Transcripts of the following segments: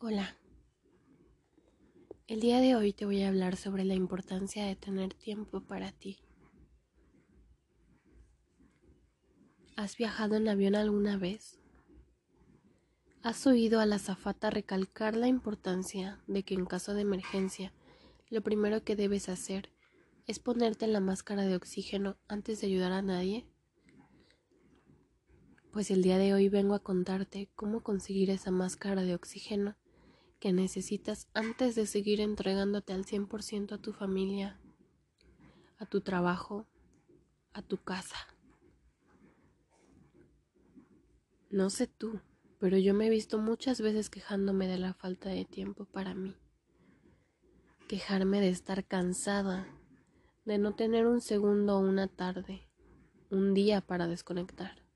Hola. El día de hoy te voy a hablar sobre la importancia de tener tiempo para ti. ¿Has viajado en avión alguna vez? ¿Has oído a la azafata recalcar la importancia de que en caso de emergencia lo primero que debes hacer es ponerte la máscara de oxígeno antes de ayudar a nadie? Pues el día de hoy vengo a contarte cómo conseguir esa máscara de oxígeno que necesitas antes de seguir entregándote al 100% a tu familia, a tu trabajo, a tu casa. No sé tú, pero yo me he visto muchas veces quejándome de la falta de tiempo para mí. Quejarme de estar cansada, de no tener un segundo o una tarde, un día para desconectar.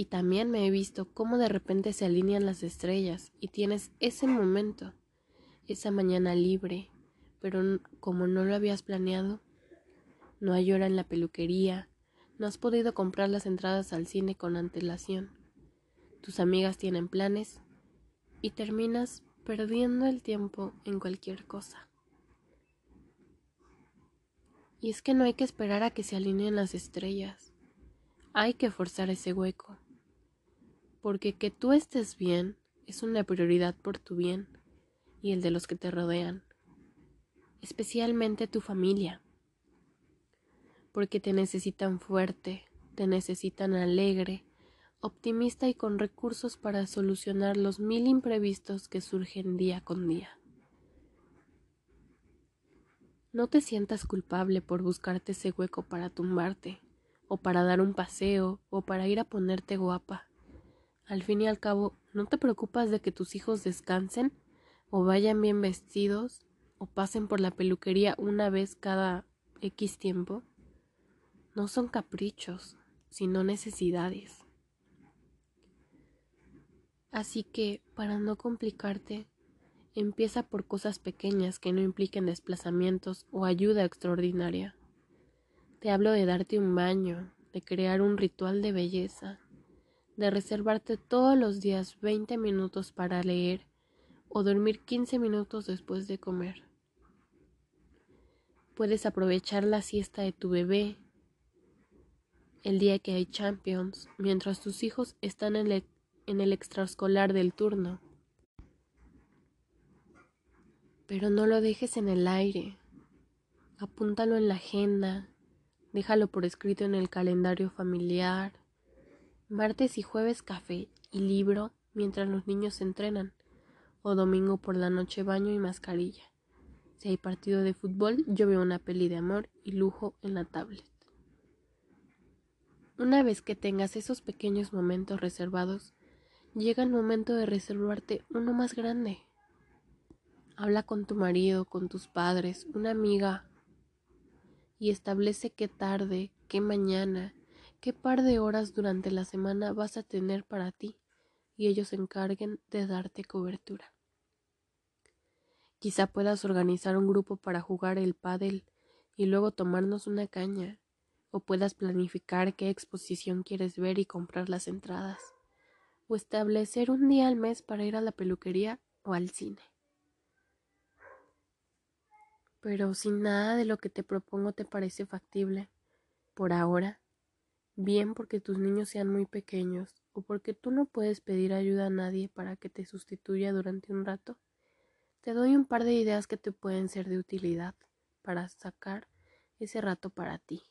Y también me he visto cómo de repente se alinean las estrellas y tienes ese momento, esa mañana libre, pero como no lo habías planeado, no hay hora en la peluquería, no has podido comprar las entradas al cine con antelación, tus amigas tienen planes y terminas perdiendo el tiempo en cualquier cosa. Y es que no hay que esperar a que se alineen las estrellas. Hay que forzar ese hueco. Porque que tú estés bien es una prioridad por tu bien y el de los que te rodean, especialmente tu familia. Porque te necesitan fuerte, te necesitan alegre, optimista y con recursos para solucionar los mil imprevistos que surgen día con día. No te sientas culpable por buscarte ese hueco para tumbarte o para dar un paseo, o para ir a ponerte guapa. Al fin y al cabo, ¿no te preocupas de que tus hijos descansen, o vayan bien vestidos, o pasen por la peluquería una vez cada X tiempo? No son caprichos, sino necesidades. Así que, para no complicarte, empieza por cosas pequeñas que no impliquen desplazamientos o ayuda extraordinaria. Te hablo de darte un baño, de crear un ritual de belleza, de reservarte todos los días 20 minutos para leer o dormir 15 minutos después de comer. Puedes aprovechar la siesta de tu bebé el día que hay Champions, mientras tus hijos están en el, en el extraescolar del turno. Pero no lo dejes en el aire. Apúntalo en la agenda, Déjalo por escrito en el calendario familiar. Martes y jueves café y libro mientras los niños se entrenan. O domingo por la noche baño y mascarilla. Si hay partido de fútbol, yo veo una peli de amor y lujo en la tablet. Una vez que tengas esos pequeños momentos reservados, llega el momento de reservarte uno más grande. Habla con tu marido, con tus padres, una amiga y establece qué tarde, qué mañana, qué par de horas durante la semana vas a tener para ti y ellos se encarguen de darte cobertura. Quizá puedas organizar un grupo para jugar el pádel y luego tomarnos una caña, o puedas planificar qué exposición quieres ver y comprar las entradas, o establecer un día al mes para ir a la peluquería o al cine. Pero si nada de lo que te propongo te parece factible, por ahora, bien porque tus niños sean muy pequeños o porque tú no puedes pedir ayuda a nadie para que te sustituya durante un rato, te doy un par de ideas que te pueden ser de utilidad para sacar ese rato para ti.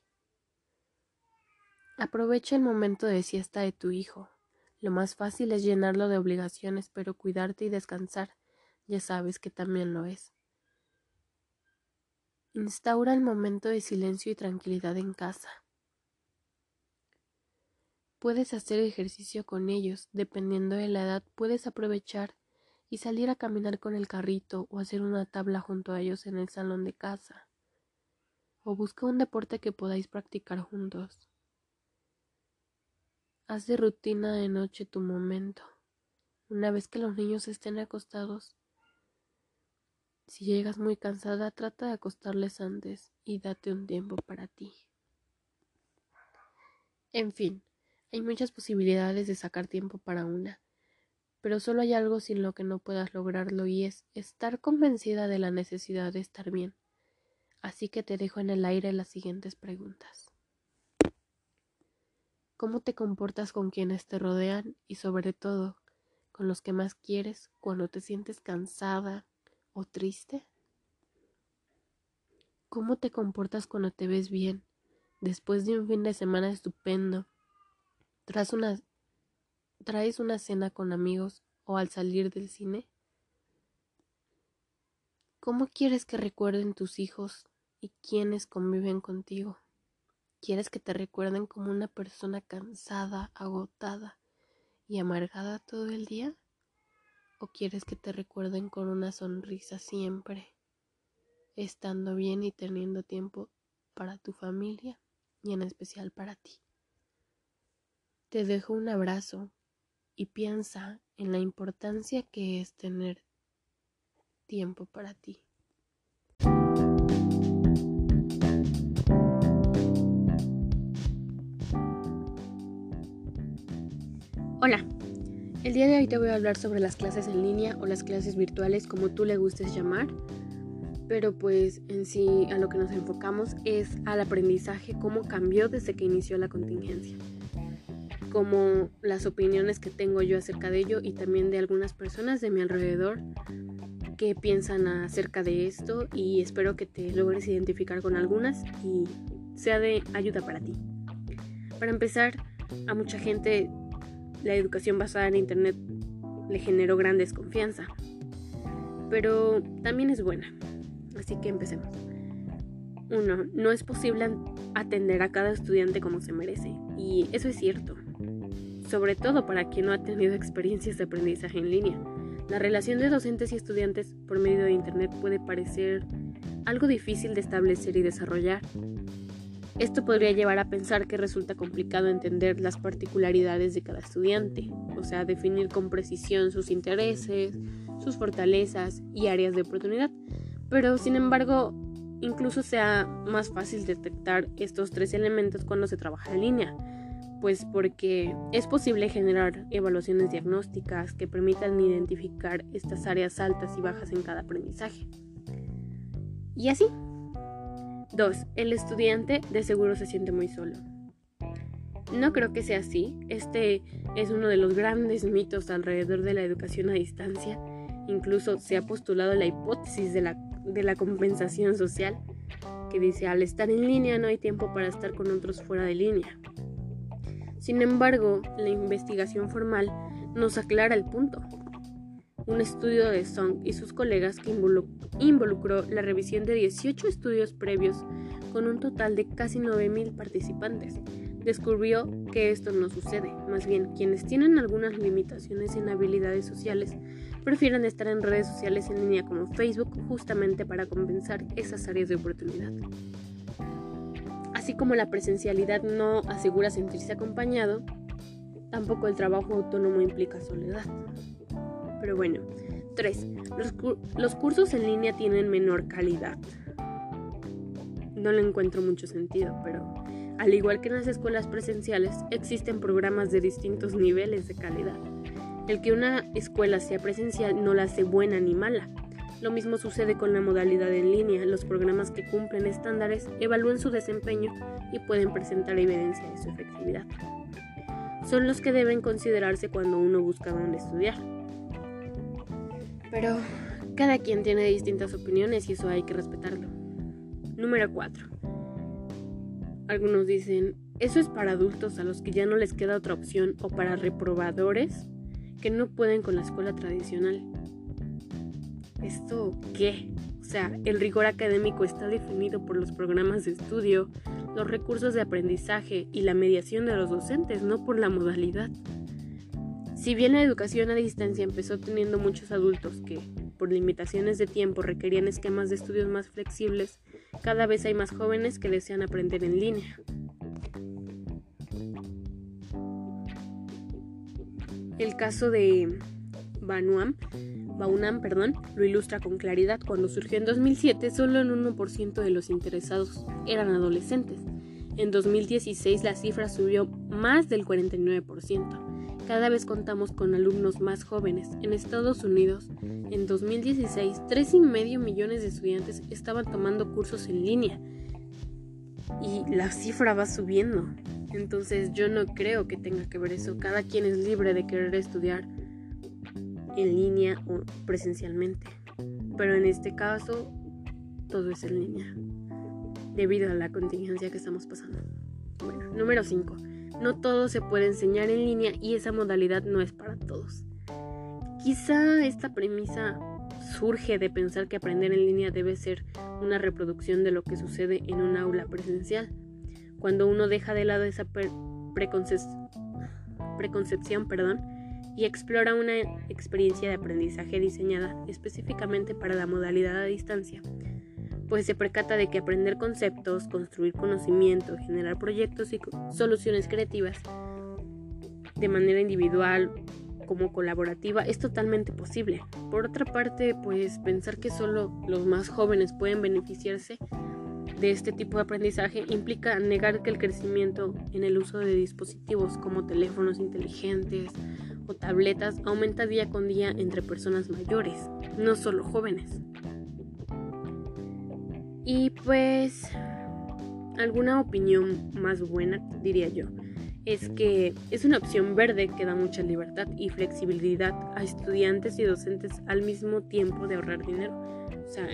Aprovecha el momento de siesta de tu hijo. Lo más fácil es llenarlo de obligaciones, pero cuidarte y descansar ya sabes que también lo es. Instaura el momento de silencio y tranquilidad en casa. Puedes hacer ejercicio con ellos, dependiendo de la edad, puedes aprovechar y salir a caminar con el carrito o hacer una tabla junto a ellos en el salón de casa. O busca un deporte que podáis practicar juntos. Haz de rutina de noche tu momento. Una vez que los niños estén acostados, si llegas muy cansada, trata de acostarles antes y date un tiempo para ti. En fin, hay muchas posibilidades de sacar tiempo para una, pero solo hay algo sin lo que no puedas lograrlo y es estar convencida de la necesidad de estar bien. Así que te dejo en el aire las siguientes preguntas. ¿Cómo te comportas con quienes te rodean y sobre todo con los que más quieres cuando te sientes cansada o triste? ¿Cómo te comportas cuando te ves bien después de un fin de semana estupendo? Tras una, ¿Traes una cena con amigos o al salir del cine? ¿Cómo quieres que recuerden tus hijos y quienes conviven contigo? ¿Quieres que te recuerden como una persona cansada, agotada y amargada todo el día? ¿O quieres que te recuerden con una sonrisa siempre? estando bien y teniendo tiempo para tu familia y en especial para ti. Te dejo un abrazo y piensa en la importancia que es tener tiempo para ti. Hola, el día de hoy te voy a hablar sobre las clases en línea o las clases virtuales como tú le gustes llamar pero pues en sí a lo que nos enfocamos es al aprendizaje, cómo cambió desde que inició la contingencia, como las opiniones que tengo yo acerca de ello y también de algunas personas de mi alrededor que piensan acerca de esto y espero que te logres identificar con algunas y sea de ayuda para ti. Para empezar, a mucha gente la educación basada en Internet le generó gran desconfianza, pero también es buena Así que empecemos. 1. No es posible atender a cada estudiante como se merece. Y eso es cierto. Sobre todo para quien no ha tenido experiencias de aprendizaje en línea. La relación de docentes y estudiantes por medio de Internet puede parecer algo difícil de establecer y desarrollar. Esto podría llevar a pensar que resulta complicado entender las particularidades de cada estudiante, o sea, definir con precisión sus intereses, sus fortalezas y áreas de oportunidad, pero sin embargo incluso sea más fácil detectar estos tres elementos cuando se trabaja en línea, pues porque es posible generar evaluaciones diagnósticas que permitan identificar estas áreas altas y bajas en cada aprendizaje. Y así. 2. El estudiante de seguro se siente muy solo. No creo que sea así. Este es uno de los grandes mitos alrededor de la educación a distancia. Incluso se ha postulado la hipótesis de la de la compensación social, que dice, al estar en línea no hay tiempo para estar con otros fuera de línea. Sin embargo, la investigación formal nos aclara el punto. Un estudio de Song y sus colegas que involucró la revisión de 18 estudios previos con un total de casi 9.000 participantes descubrió que esto no sucede. Más bien, quienes tienen algunas limitaciones en habilidades sociales prefieren estar en redes sociales en línea como Facebook justamente para compensar esas áreas de oportunidad. Así como la presencialidad no asegura sentirse acompañado, tampoco el trabajo autónomo implica soledad. Pero bueno, 3. Los, los cursos en línea tienen menor calidad. No le encuentro mucho sentido, pero al igual que en las escuelas presenciales, existen programas de distintos niveles de calidad. El que una escuela sea presencial no la hace buena ni mala. Lo mismo sucede con la modalidad en línea. Los programas que cumplen estándares evalúan su desempeño y pueden presentar evidencia de su efectividad. Son los que deben considerarse cuando uno busca dónde estudiar. Pero cada quien tiene distintas opiniones y eso hay que respetarlo. Número 4. Algunos dicen, eso es para adultos a los que ya no les queda otra opción o para reprobadores que no pueden con la escuela tradicional. ¿Esto qué? O sea, el rigor académico está definido por los programas de estudio, los recursos de aprendizaje y la mediación de los docentes, no por la modalidad. Si bien la educación a distancia empezó teniendo muchos adultos que, por limitaciones de tiempo, requerían esquemas de estudios más flexibles, cada vez hay más jóvenes que desean aprender en línea. El caso de Banuam, Baunam perdón, lo ilustra con claridad. Cuando surgió en 2007, solo el 1% de los interesados eran adolescentes. En 2016 la cifra subió más del 49%. Cada vez contamos con alumnos más jóvenes. En Estados Unidos, en 2016, 3,5 millones de estudiantes estaban tomando cursos en línea. Y la cifra va subiendo. Entonces yo no creo que tenga que ver eso. Cada quien es libre de querer estudiar en línea o presencialmente. Pero en este caso, todo es en línea. Debido a la contingencia que estamos pasando. Bueno, número 5. No todo se puede enseñar en línea y esa modalidad no es para todos. Quizá esta premisa surge de pensar que aprender en línea debe ser una reproducción de lo que sucede en un aula presencial cuando uno deja de lado esa preconcepción perdón, y explora una experiencia de aprendizaje diseñada específicamente para la modalidad a distancia, pues se percata de que aprender conceptos, construir conocimiento, generar proyectos y soluciones creativas de manera individual como colaborativa es totalmente posible. Por otra parte, pues pensar que solo los más jóvenes pueden beneficiarse de este tipo de aprendizaje implica negar que el crecimiento en el uso de dispositivos como teléfonos inteligentes o tabletas aumenta día con día entre personas mayores, no solo jóvenes. Y pues alguna opinión más buena, diría yo, es que es una opción verde que da mucha libertad y flexibilidad a estudiantes y docentes al mismo tiempo de ahorrar dinero. O sea,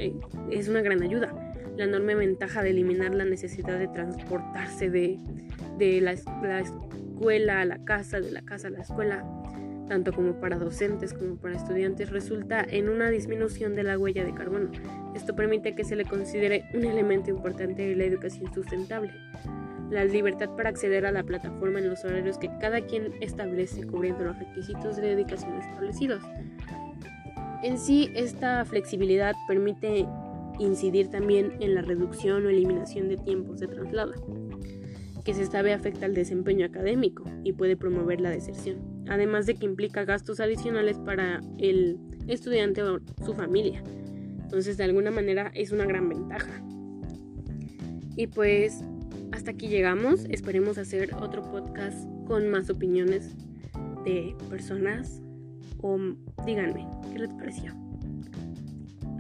es una gran ayuda la enorme ventaja de eliminar la necesidad de transportarse de, la, escuela a la casa, de la casa a la escuela, tanto como para docentes como para estudiantes, resulta en una disminución de la huella de carbono. Esto permite que se le considere un elemento importante de la educación sustentable. La libertad para acceder a la plataforma en los horarios que cada quien establece cubriendo los requisitos de dedicación establecidos. En sí, esta flexibilidad permite incidir también en la reducción o eliminación de tiempos de traslado, que se sabe afecta al desempeño académico y puede promover la deserción, además de que implica gastos adicionales para el estudiante o su familia. Entonces, de alguna manera es una gran ventaja. Y pues hasta aquí llegamos. Esperemos hacer otro podcast con más opiniones de personas. O díganme, ¿qué les pareció?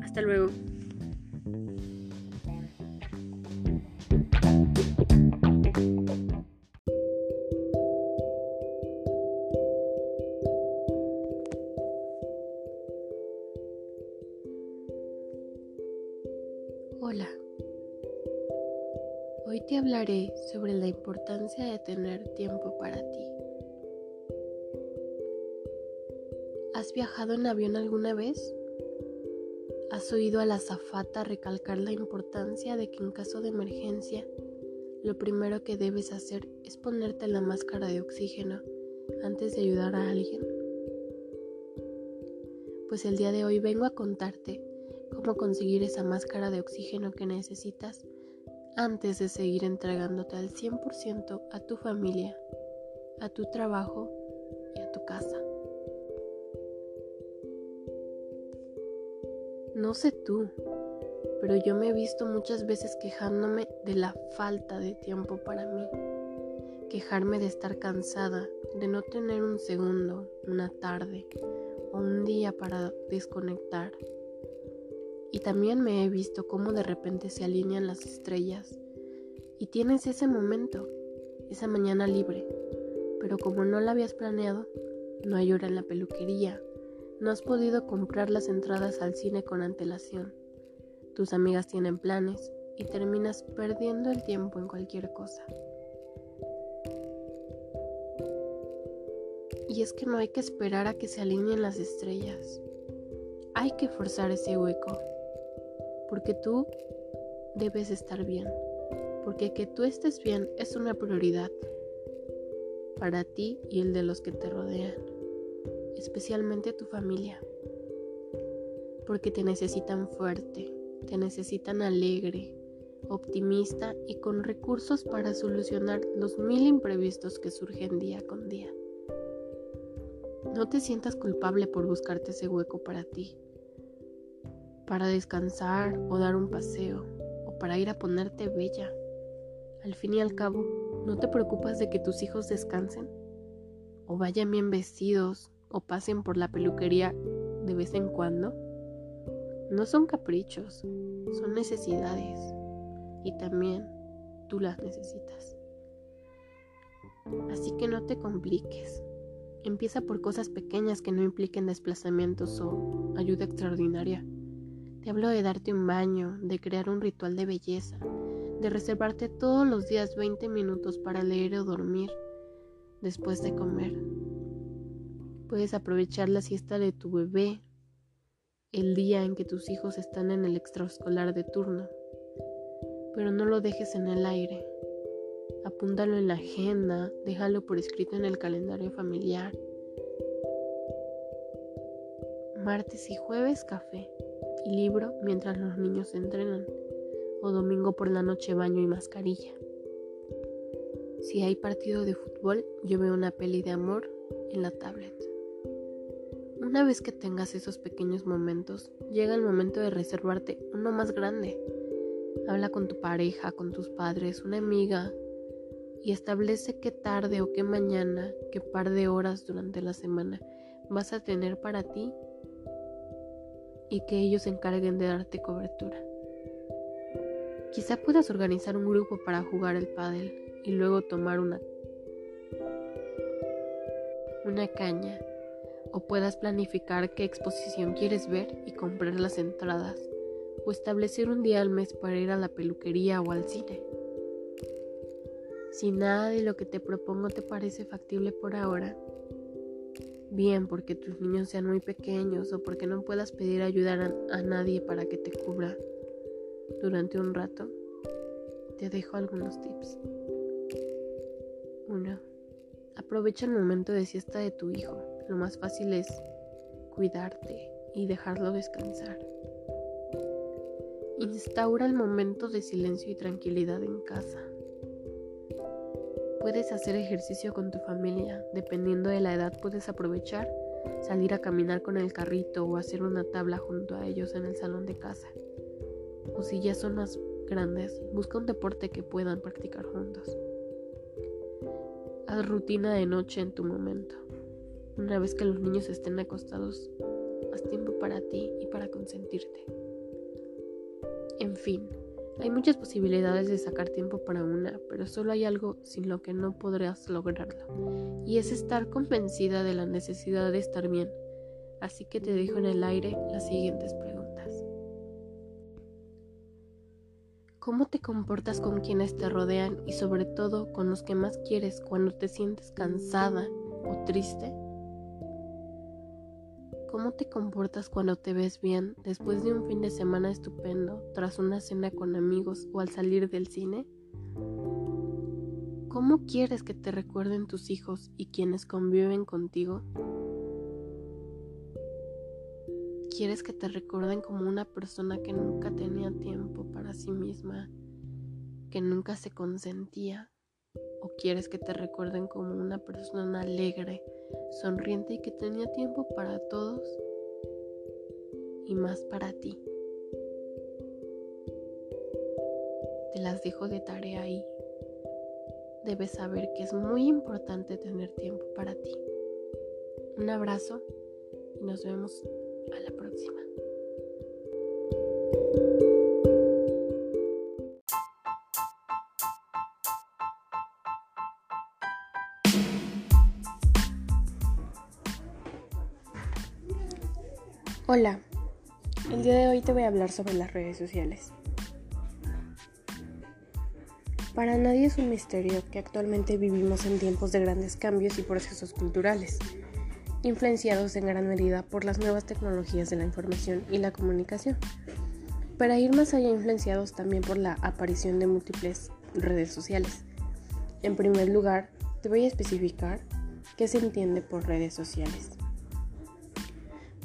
Hasta luego. Importancia de tener tiempo para ti. ¿Has viajado en avión alguna vez? ¿Has oído a la azafata recalcar la importancia de que en caso de emergencia, lo primero que debes hacer es ponerte la máscara de oxígeno antes de ayudar a alguien? Pues el día de hoy vengo a contarte cómo conseguir esa máscara de oxígeno que necesitas antes de seguir entregándote al 100% a tu familia, a tu trabajo y a tu casa. No sé tú, pero yo me he visto muchas veces quejándome de la falta de tiempo para mí, quejarme de estar cansada, de no tener un segundo, una tarde o un día para desconectar y también me he visto cómo de repente se alinean las estrellas. Y tienes ese momento, esa mañana libre, pero como no la habías planeado, no hay hora en la peluquería, no has podido comprar las entradas al cine con antelación, tus amigas tienen planes y terminas perdiendo el tiempo en cualquier cosa. Y es que no hay que esperar a que se alineen las estrellas. Hay que forzar ese hueco porque tú debes estar bien, porque que tú estés bien es una prioridad para ti y el de los que te rodean, especialmente tu familia, porque te necesitan fuerte, te necesitan alegre, optimista y con recursos para solucionar los mil imprevistos que surgen día con día. No te sientas culpable por buscarte ese hueco para ti para descansar o dar un paseo o para ir a ponerte bella. Al fin y al cabo, ¿No te preocupas de que tus hijos descansen? ¿O vayan bien vestidos? ¿O pasen por la peluquería de vez en cuando? No son caprichos, son necesidades. Y también tú las necesitas. Así que no te compliques. Empieza por cosas pequeñas que no impliquen desplazamientos o ayuda extraordinaria. Te hablo de darte un baño, de crear un ritual de belleza, de reservarte todos los días 20 minutos para leer o dormir después de comer. Puedes aprovechar la siesta de tu bebé el día en que tus hijos están en el extraescolar de turno, pero no lo dejes en el aire. Apúntalo en la agenda, déjalo por escrito en el calendario familiar. Martes y jueves café y libro mientras los niños entrenan. O domingo por la noche baño y mascarilla. Si hay partido de fútbol, yo veo una peli de amor en la tablet. Una vez que tengas esos pequeños momentos, llega el momento de reservarte uno más grande. Habla con tu pareja, con tus padres, una amiga, y establece qué tarde o qué mañana, qué par de horas durante la semana vas a tener para ti y que ellos se encarguen de darte cobertura. Quizá puedas organizar un grupo para jugar el pádel y luego tomar una una caña o puedas planificar qué exposición quieres ver y comprar las entradas o establecer un día al mes para ir a la peluquería o al cine. Si nada de lo que te propongo te parece factible por ahora, bien porque tus niños sean muy pequeños o porque no puedas pedir ayuda a, nadie para que te cubra durante un rato, te dejo algunos tips. 1. Aprovecha el momento de siesta de tu hijo. Lo más fácil es cuidarte y dejarlo descansar. Instaura el momento de silencio y tranquilidad en casa. Puedes hacer ejercicio con tu familia, dependiendo de la edad puedes aprovechar, salir a caminar con el carrito o hacer una tabla junto a ellos en el salón de casa. O si ya son más grandes, busca un deporte que puedan practicar juntos. Haz rutina de noche en tu momento. Una vez que los niños estén acostados, haz tiempo para ti y para consentirte. En fin, hay muchas posibilidades de sacar tiempo para una, pero solo hay algo sin lo que no podrás lograrlo, y es estar convencida de la necesidad de estar bien. Así que te dejo en el aire las siguientes preguntas. ¿Cómo te comportas con quienes te rodean y sobre todo con los que más quieres cuando te sientes cansada o triste? ¿Cómo te comportas cuando te ves bien después de un fin de semana estupendo, tras una cena con amigos o al salir del cine? ¿Cómo quieres que te recuerden tus hijos y quienes conviven contigo? ¿Quieres que te recuerden como una persona que nunca tenía tiempo para sí misma, que nunca se consentía? ¿O quieres que te recuerden como una persona alegre, sonriente y que tenía tiempo para todos y más para ti. Te las dejo de tarea ahí. Debes saber que es muy importante tener tiempo para ti. Un abrazo y nos vemos a la próxima. Hola, el día de hoy te voy a hablar sobre las redes sociales. Para nadie es un misterio que actualmente vivimos en tiempos de grandes cambios y procesos culturales, influenciados en gran medida por las nuevas tecnologías de la información y la comunicación. Para ir más allá, influenciados también por la aparición de múltiples redes sociales. En primer lugar, te voy a especificar qué se entiende por redes sociales.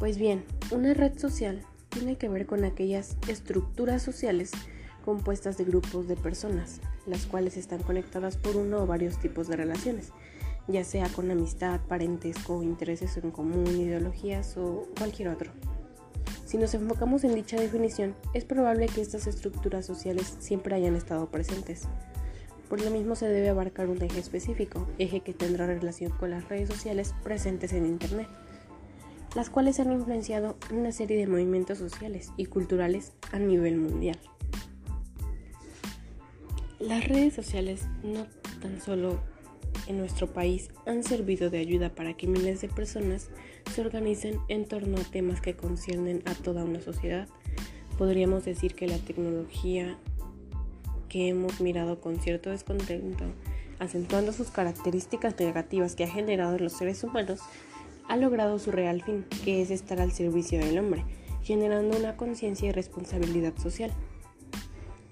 Pues bien, una red social tiene que ver con aquellas estructuras sociales compuestas de grupos de personas, las cuales están conectadas por uno o varios tipos de relaciones, ya sea con amistad, parentesco, intereses en común, ideologías o cualquier otro. Si nos enfocamos en dicha definición, es probable que estas estructuras sociales siempre hayan estado presentes, Por lo mismo se debe abarcar un eje específico, eje que tendrá relación con las redes sociales presentes en Internet, las cuales han influenciado una serie de movimientos sociales y culturales a nivel mundial. Las redes sociales no tan solo en nuestro país han servido de ayuda para que miles de personas se organicen en torno a temas que conciernen a toda una sociedad. Podríamos decir que la tecnología que hemos mirado con cierto descontento, acentuando sus características negativas que ha generado en los seres humanos, ha logrado su real fin, que es estar al servicio del hombre, generando una conciencia y responsabilidad social.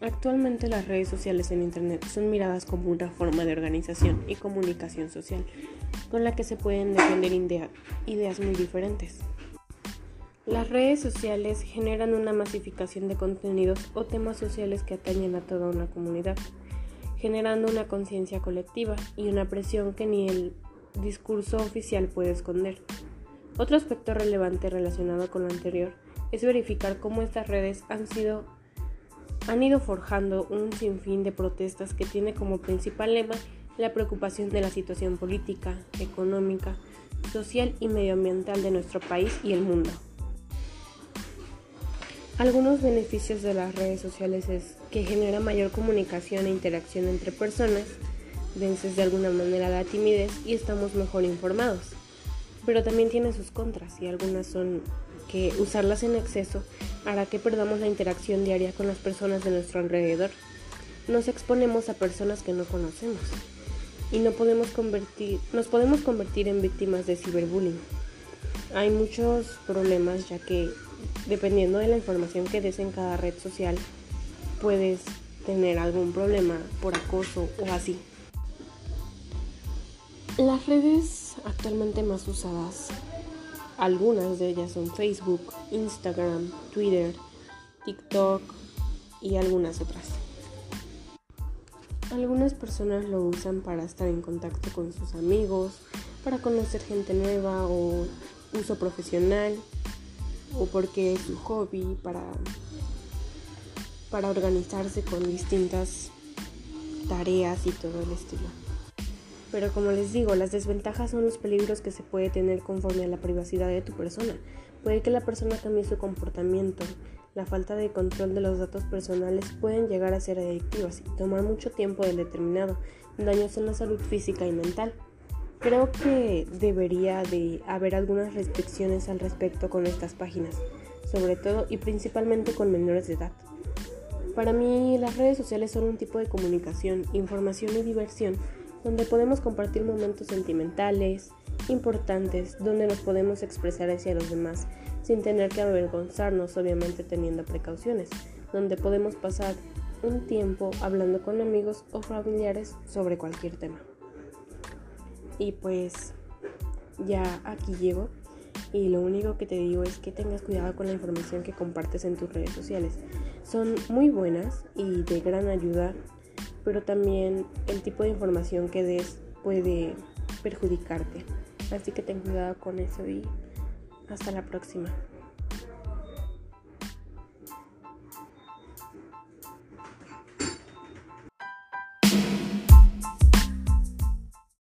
Actualmente las redes sociales en Internet son miradas como una forma de organización y comunicación social, con la que se pueden defender ideas muy diferentes. Las redes sociales generan una masificación de contenidos o temas sociales que atañen a toda una comunidad, generando una conciencia colectiva y una presión que ni el discurso oficial puede esconder. Otro aspecto relevante relacionado con lo anterior es verificar cómo estas redes han sido han ido forjando un sinfín de protestas que tiene como principal lema la preocupación de la situación política, económica, social y medioambiental de nuestro país y el mundo. Algunos beneficios de las redes sociales es que genera mayor comunicación e interacción entre personas, vences de alguna manera la timidez y estamos mejor informados. Pero también tiene sus contras y algunas son que usarlas en exceso hará que perdamos la interacción diaria con las personas de nuestro alrededor. Nos exponemos a personas que no conocemos y no podemos convertir, nos podemos convertir en víctimas de ciberbullying. Hay muchos problemas ya que dependiendo de la información que des en cada red social, puedes tener algún problema por acoso o así. Las redes actualmente más usadas, algunas de ellas son Facebook, Instagram, Twitter, TikTok y algunas otras. Algunas personas lo usan para estar en contacto con sus amigos, para conocer gente nueva o uso profesional o porque es su hobby para, para organizarse con distintas tareas y todo el estilo. Pero como les digo, las desventajas son los peligros que se puede tener conforme a la privacidad de tu persona. Puede que la persona cambie su comportamiento. La falta de control de los datos personales pueden llegar a ser adictivas y tomar mucho tiempo del determinado, daños en la salud física y mental. Creo que debería de haber algunas restricciones al respecto con estas páginas, sobre todo y principalmente con menores de edad. Para mí las redes sociales son un tipo de comunicación, información y diversión donde podemos compartir momentos sentimentales, importantes, donde nos podemos expresar hacia los demás sin tener que avergonzarnos, obviamente teniendo precauciones, donde podemos pasar un tiempo hablando con amigos o familiares sobre cualquier tema. Y pues ya aquí llego. Y lo único que te digo es que tengas cuidado con la información que compartes en tus redes sociales. Son muy buenas y de gran ayuda, pero también el tipo de información que des puede perjudicarte. Así que ten cuidado con eso y hasta la próxima.